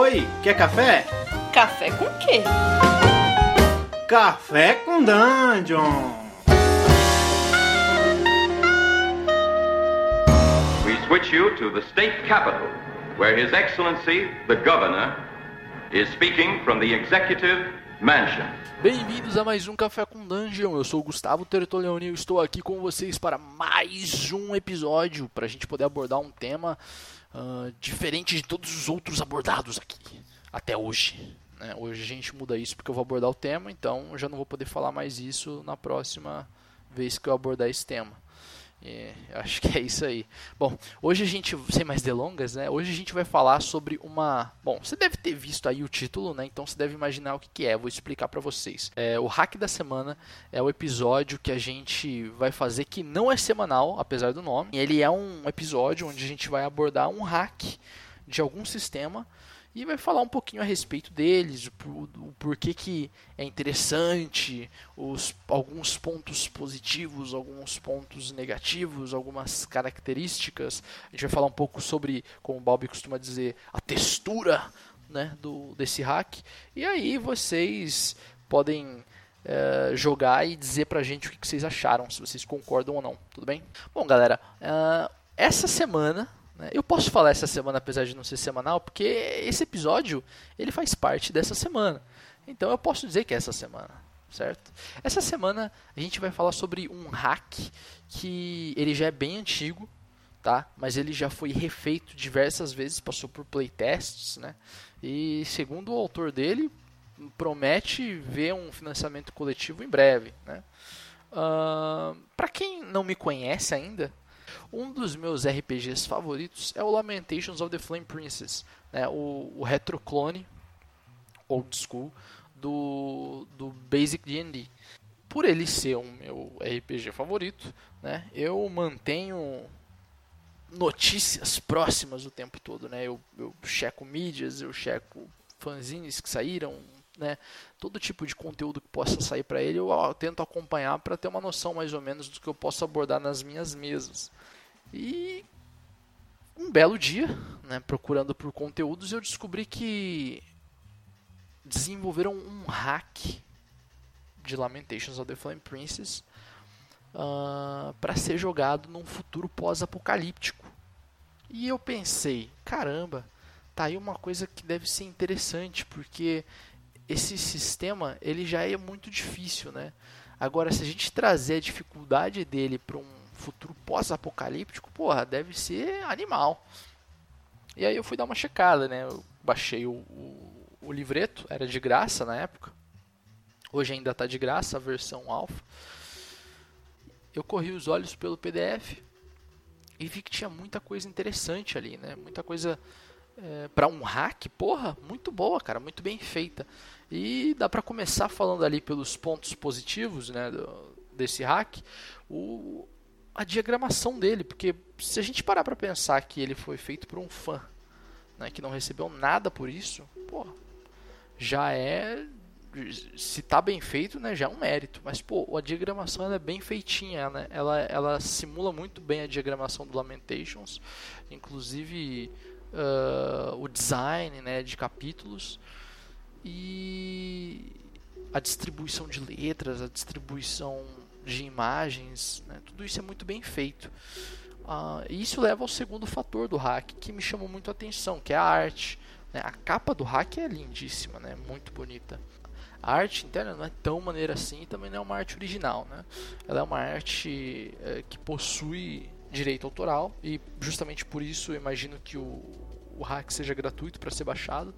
Oi, quer café? Café com quê? Café com Dungeon! We switch you to the state capital, where His Excellency, the Governor, is speaking from the Executive Mansion. Bem-vindos a mais um Café com Dungeon. Eu sou o Gustavo Tertolioni e eu estou aqui com vocês para mais um episódio para a gente poder abordar um tema uh, diferente de todos os outros abordados aqui até hoje. Né? Hoje a gente muda isso porque eu vou abordar o tema, então já não vou poder falar mais isso na próxima vez que eu abordar esse tema. É, acho que é isso aí. Bom, hoje a gente, sem mais delongas, né? Hoje a gente vai falar sobre uma. Bom, você deve ter visto aí o título, né? Então você deve imaginar o que, que é. Vou explicar para vocês. É, o hack da semana é o episódio que a gente vai fazer que não é semanal, apesar do nome. Ele é um episódio onde a gente vai abordar um hack de algum sistema e vai falar um pouquinho a respeito deles, o, o porquê que é interessante, os, alguns pontos positivos, alguns pontos negativos, algumas características. A gente vai falar um pouco sobre, como o Bob costuma dizer, a textura né, do, desse hack. E aí vocês podem é, jogar e dizer pra gente o que, que, vocês acharam, se vocês concordam ou não, tudo bem? Bom, galera, uh, essa semana? Eu posso falar essa semana, apesar de não ser semanal, porque esse episódio ele faz parte dessa semana. Então eu posso dizer que é essa semana, certo? Essa semana a gente vai falar sobre um hack que ele já é bem antigo, tá? Mas ele já foi refeito diversas vezes, passou por playtests, né? E segundo o autor dele, promete ver um financiamento coletivo em breve, né? Uh, Para quem não me conhece ainda, um dos meus RPGs favoritos é o Lamentations of the Flame Princess, né? o, o retroclone old school do, do Basic D&D. Por ele ser o meu RPG favorito, né, eu mantenho notícias próximas o tempo todo, né? Eu, eu checo mídias, eu checo fanzines que saíram, né? Todo tipo de conteúdo que possa sair para ele, eu, tento acompanhar para ter uma noção mais ou menos do que eu posso abordar nas minhas mesas. E um belo dia, né, procurando por conteúdos, eu descobri que desenvolveram um hack de Lamentations of the Flame Princess uh, para ser jogado num futuro pós-apocalíptico. E eu pensei, caramba, tá aí uma coisa que deve ser interessante, porque esse sistema ele já é muito difícil, né? Agora, se a gente trazer a dificuldade dele para um futuro pós-apocalíptico, porra, deve ser animal. E aí eu fui dar uma checada, né? Eu baixei o, o, o livreto, era de graça na época. Hoje ainda está de graça a versão alfa. Eu corri os olhos pelo PDF e vi que tinha muita coisa interessante ali, né? Muita coisa é, para um hack, porra, muito boa, cara, muito bem feita. E dá para começar falando ali pelos pontos positivos, né, desse hack. O, a diagramação dele, porque se a gente parar para pensar que ele foi feito por um fã, né, que não recebeu nada por isso, pô, já é se tá bem feito, né, já é um mérito. Mas pô, a diagramação é bem feitinha, né? Ela ela simula muito bem a diagramação do Lamentations, inclusive uh, o design, né, de capítulos e a distribuição de letras, a distribuição de imagens, né? tudo isso é muito bem feito. Uh, e isso leva ao segundo fator do hack que me chamou muito a atenção, que é a arte. Né? A capa do hack é lindíssima, né? muito bonita. A arte interna não é tão maneira assim e também não é uma arte original. Né? Ela é uma arte é, que possui direito autoral e justamente por isso eu imagino que o, o hack seja gratuito para ser baixado.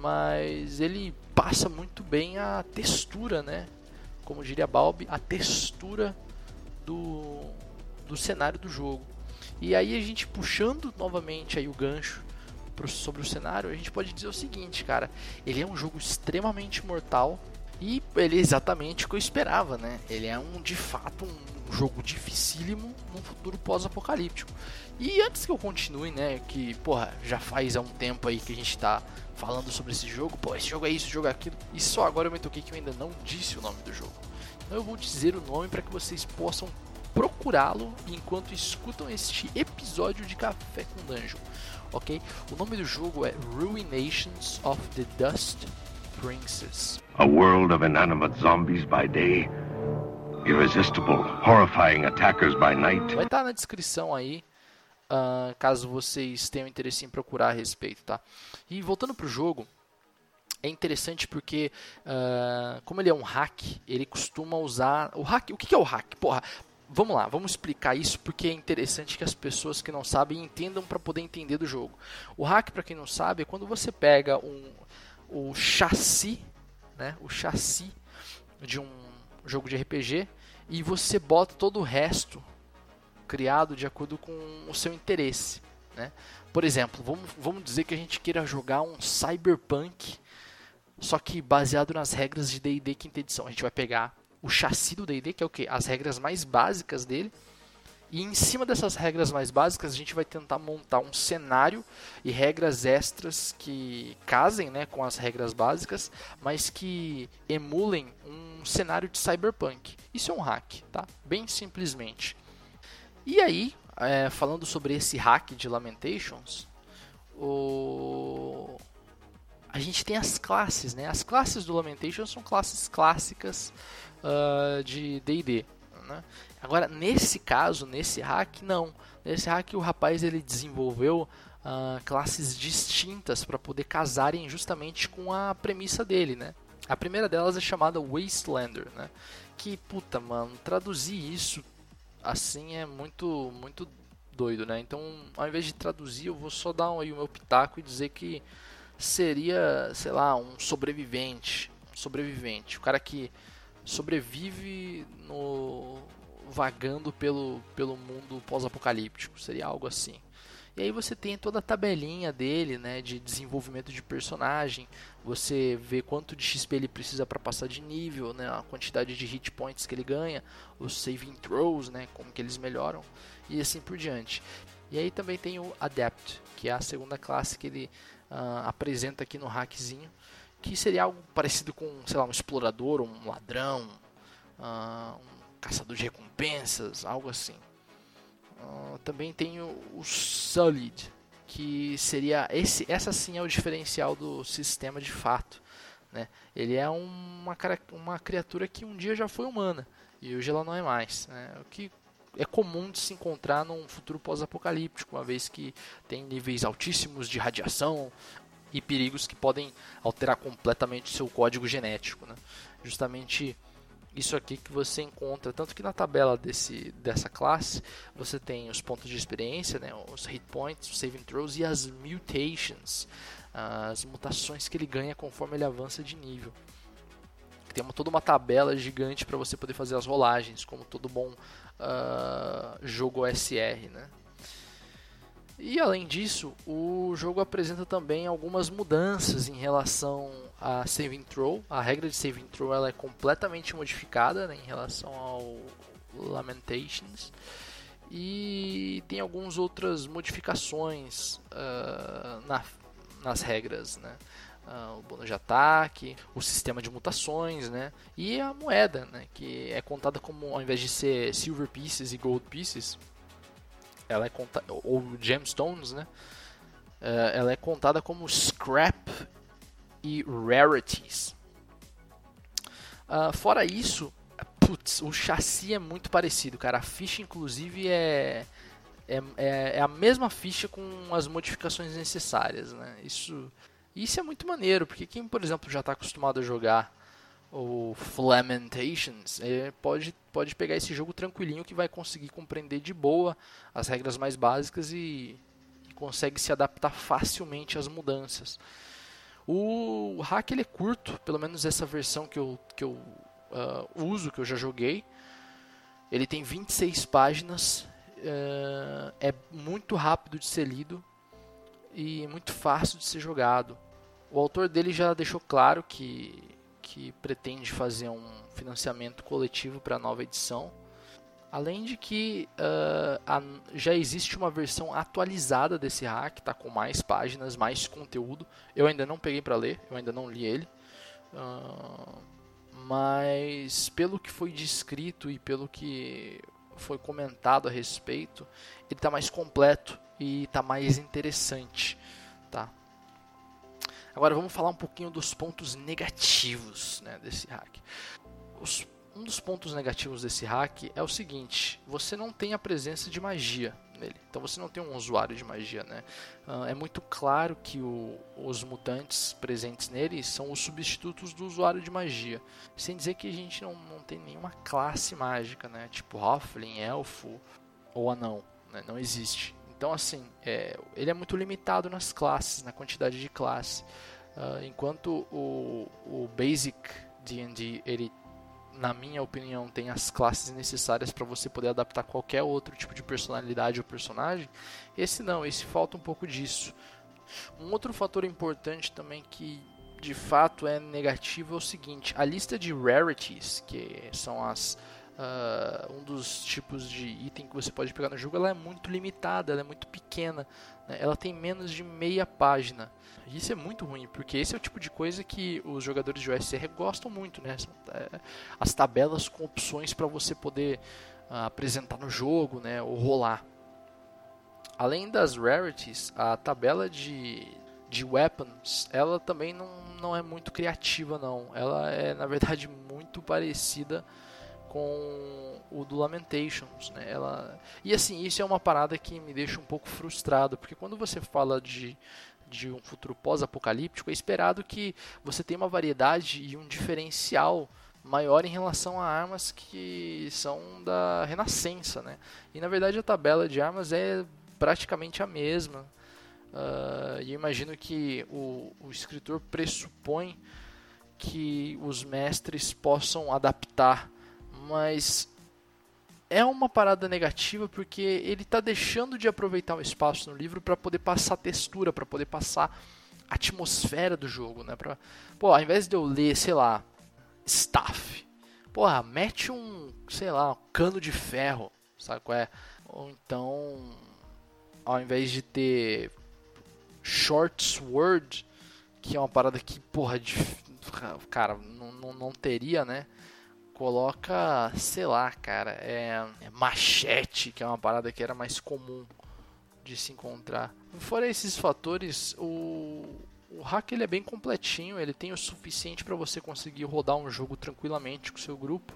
Mas ele passa muito bem a textura, né? como diria Balbi, a textura do, do cenário do jogo. E aí a gente puxando novamente aí o gancho pro, sobre o cenário, a gente pode dizer o seguinte, cara, ele é um jogo extremamente mortal e ele é exatamente o que eu esperava, né? Ele é um de fato um jogo dificílimo num futuro pós-apocalíptico. E antes que eu continue, né, que, porra, já faz há um tempo aí que a gente tá falando sobre esse jogo, pô, esse jogo é isso, esse jogo é aquilo, e só agora eu me toquei que eu ainda não disse o nome do jogo. Então eu vou dizer o nome para que vocês possam procurá-lo enquanto escutam este episódio de Café com Dungeon, ok? O nome do jogo é Ruinations of the Dust Princess. A world of inanimate zombies by day, irresistible, horrifying attackers by night. Vai estar na descrição aí, uh, caso vocês tenham interesse em procurar a respeito, tá? E voltando pro jogo, é interessante porque, uh, como ele é um hack, ele costuma usar. O hack, o que é o hack? Porra, vamos lá, vamos explicar isso porque é interessante que as pessoas que não sabem entendam para poder entender do jogo. O hack, para quem não sabe, é quando você pega um, o chassi, né, o chassi de um jogo de RPG e você bota todo o resto criado de acordo com o seu interesse. Né? Por exemplo, vamos, vamos dizer que a gente queira jogar um cyberpunk só que baseado nas regras de D&D quinta edição. A gente vai pegar o chassi do D&D, que é o que? As regras mais básicas dele. E em cima dessas regras mais básicas, a gente vai tentar montar um cenário e regras extras que casem né, com as regras básicas, mas que emulem um cenário de cyberpunk. Isso é um hack, tá? Bem simplesmente. E aí, é, falando sobre esse hack de Lamentations, o a gente tem as classes, né? As classes do Lamentation são classes clássicas uh, de D&D. Né? Agora, nesse caso, nesse hack, não. Nesse hack, o rapaz ele desenvolveu uh, classes distintas para poder casarem justamente com a premissa dele, né? A primeira delas é chamada Wastelander, né? Que, puta, mano, traduzir isso assim é muito, muito doido, né? Então, ao invés de traduzir, eu vou só dar aí o meu pitaco e dizer que seria, sei lá, um sobrevivente. Um sobrevivente. O cara que sobrevive no vagando pelo, pelo mundo pós-apocalíptico. Seria algo assim. E aí você tem toda a tabelinha dele, né, de desenvolvimento de personagem. Você vê quanto de XP ele precisa para passar de nível, né, a quantidade de hit points que ele ganha, os saving throws, né, como que eles melhoram e assim por diante. E aí também tem o Adept, que é a segunda classe que ele uh, apresenta aqui no hackzinho, que seria algo parecido com, sei lá, um explorador, um ladrão, uh, um caçador de recompensas, algo assim. Uh, também tem o, o Solid, que seria esse, essa sim é o diferencial do sistema de fato. Né? Ele é uma, uma criatura que um dia já foi humana e hoje ela não é mais. Né? O que é comum de se encontrar num futuro pós-apocalíptico, uma vez que tem níveis altíssimos de radiação e perigos que podem alterar completamente seu código genético. Né? Justamente isso aqui que você encontra, tanto que na tabela desse, dessa classe você tem os pontos de experiência, né, os hit points, os saving throws e as mutations, as mutações que ele ganha conforme ele avança de nível. Tem uma, toda uma tabela gigante para você poder fazer as rolagens, como todo bom uh, jogo OSR, né? E além disso, o jogo apresenta também algumas mudanças em relação a saving throw. A regra de saving throw ela é completamente modificada né, em relação ao Lamentations. E tem algumas outras modificações uh, na, nas regras. Né? uh, o bônus de ataque, o sistema de mutações, né? E a moeda, né? Que é contada como, ao invés de ser silver pieces e gold pieces, ela é contada, ou gemstones, né? Uh, ela é contada como scrap e rarities. Uh, fora isso, putz, o chassi é muito parecido, cara. A ficha, inclusive, é, é, é, é a mesma ficha com as modificações necessárias, né? Isso isso é muito maneiro, porque quem, por exemplo, já está acostumado a jogar o Flamentations, é, pode, pode pegar esse jogo tranquilinho que vai conseguir compreender de boa as regras mais básicas e, e consegue se adaptar facilmente às mudanças. O hack ele é curto, pelo menos essa versão que eu, que eu uh, uso, que eu já joguei. Ele tem 26 páginas, uh, é muito rápido de ser lido e muito fácil de ser jogado. O autor dele já deixou claro que, que pretende fazer um financiamento coletivo para a nova edição. Além de que uh, a, já existe uma versão atualizada desse hack, tá com mais páginas, mais conteúdo. Eu ainda não peguei para ler, eu ainda não li ele. Uh, mas pelo que foi descrito e pelo que foi comentado a respeito, ele está mais completo e está mais interessante? Agora vamos falar um pouquinho dos pontos negativos né, desse hack. Os, um dos pontos negativos desse hack é o seguinte: você não tem a presença de magia nele. Então você não tem um usuário de magia, né? Uh, é muito claro que o, os mutantes presentes nele são os substitutos do usuário de magia. Sem dizer que a gente não, não tem nenhuma classe mágica, né? Tipo Hoffling, Elfo ou Anão. Né? Não existe. Então, assim, é, ele é muito limitado nas classes, na quantidade de classe. Uh, enquanto o, o Basic D&D, ele na minha opinião, tem as classes necessárias para você poder adaptar qualquer outro tipo de personalidade ou personagem. Esse não, esse falta um pouco disso. Um outro fator importante também que de fato é negativo é o seguinte: a lista de rarities, que são as uh, um dos tipos de item que você pode pegar no jogo, ela é muito limitada, ela é muito pequena, né? ela tem menos de meia página. Isso é muito ruim, porque esse é o tipo de coisa que os jogadores de OSR gostam muito, né? É, as tabelas com opções para você poder uh, apresentar no jogo, né? Ou rolar. Além das rarities, a tabela de, de weapons, ela também não, não é muito criativa, não. Ela é, na verdade, muito parecida com o do Lamentations, né? Ela e assim isso é uma parada que me deixa um pouco frustrado porque quando você fala de de um futuro pós-apocalíptico, é esperado que você tenha uma variedade e um diferencial maior em relação a armas que são da Renascença, né? E na verdade a tabela de armas é praticamente a mesma. Uh, e eu imagino que o, o escritor pressupõe que os mestres possam adaptar, mas é uma parada negativa porque ele está deixando de aproveitar o espaço no livro para poder passar textura, para poder passar atmosfera do jogo, né? Pra, pô, ao invés de eu ler, sei lá, staff, porra, mete um, sei lá, um cano de ferro, sabe qual é? Ou então, ao invés de ter short sword, que é uma parada que, porra, de, cara, não, não, não teria, né? Coloca, sei lá, cara, é, é, machete, que é uma parada que era mais comum de se encontrar. Fora esses fatores, o, o hack ele é bem completinho, ele tem o suficiente para você conseguir rodar um jogo tranquilamente com seu grupo.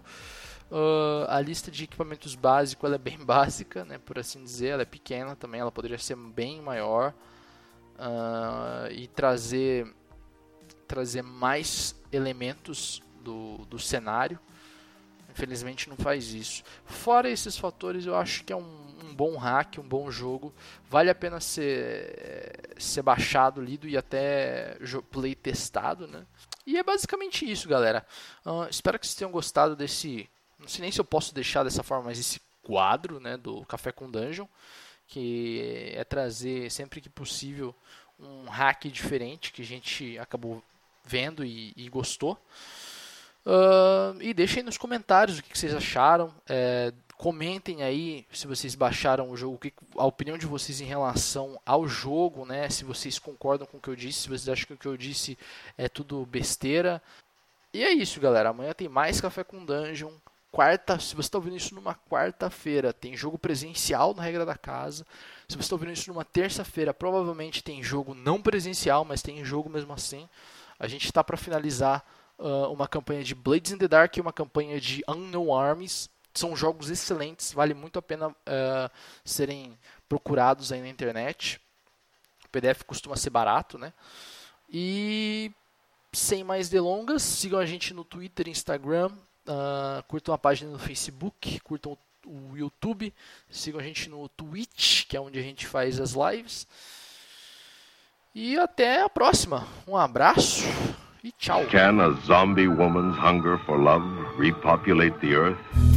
Uh, a lista de equipamentos básico ela é bem básica, né, por assim dizer, ela é pequena também, ela poderia ser bem maior uh, e trazer trazer mais elementos do, do cenário Infelizmente não faz isso. Fora esses fatores, eu acho que é um, um bom hack, um bom jogo. Vale a pena ser, ser baixado, lido e até play testado, né? E é basicamente isso, galera. Uh, espero que vocês tenham gostado desse. Não sei nem se eu posso deixar dessa forma, mas esse quadro, né, do Café com Dungeon, que é trazer sempre que possível um hack diferente que a gente acabou vendo e, e gostou. Uh, e deixem nos comentários o que, vocês acharam. É, comentem aí se vocês baixaram o jogo, a opinião de vocês em relação ao jogo, né? Se vocês concordam com o que eu disse, se vocês acham que o que eu disse é tudo besteira. E é isso, galera. Amanhã tem mais Café com Dungeon. Quarta, se você está ouvindo isso numa quarta-feira, tem jogo presencial na regra da casa. Se você está ouvindo isso numa terça-feira, provavelmente tem jogo não presencial, mas tem jogo mesmo assim. A gente está para finalizar uh, uma campanha de Blades in the Dark e uma campanha de Unknown Armies. São jogos excelentes, vale muito a pena uh, serem procurados aí na internet. O PDF costuma ser barato, né? E sem mais delongas, sigam a gente no Twitter, Instagram, uh, curtam a página no Facebook, curtam o YouTube, sigam a gente no Twitch, que é onde a gente faz as lives. E até a próxima. Um abraço. E tchau. Can a zombie woman's hunger for love repopulate the earth?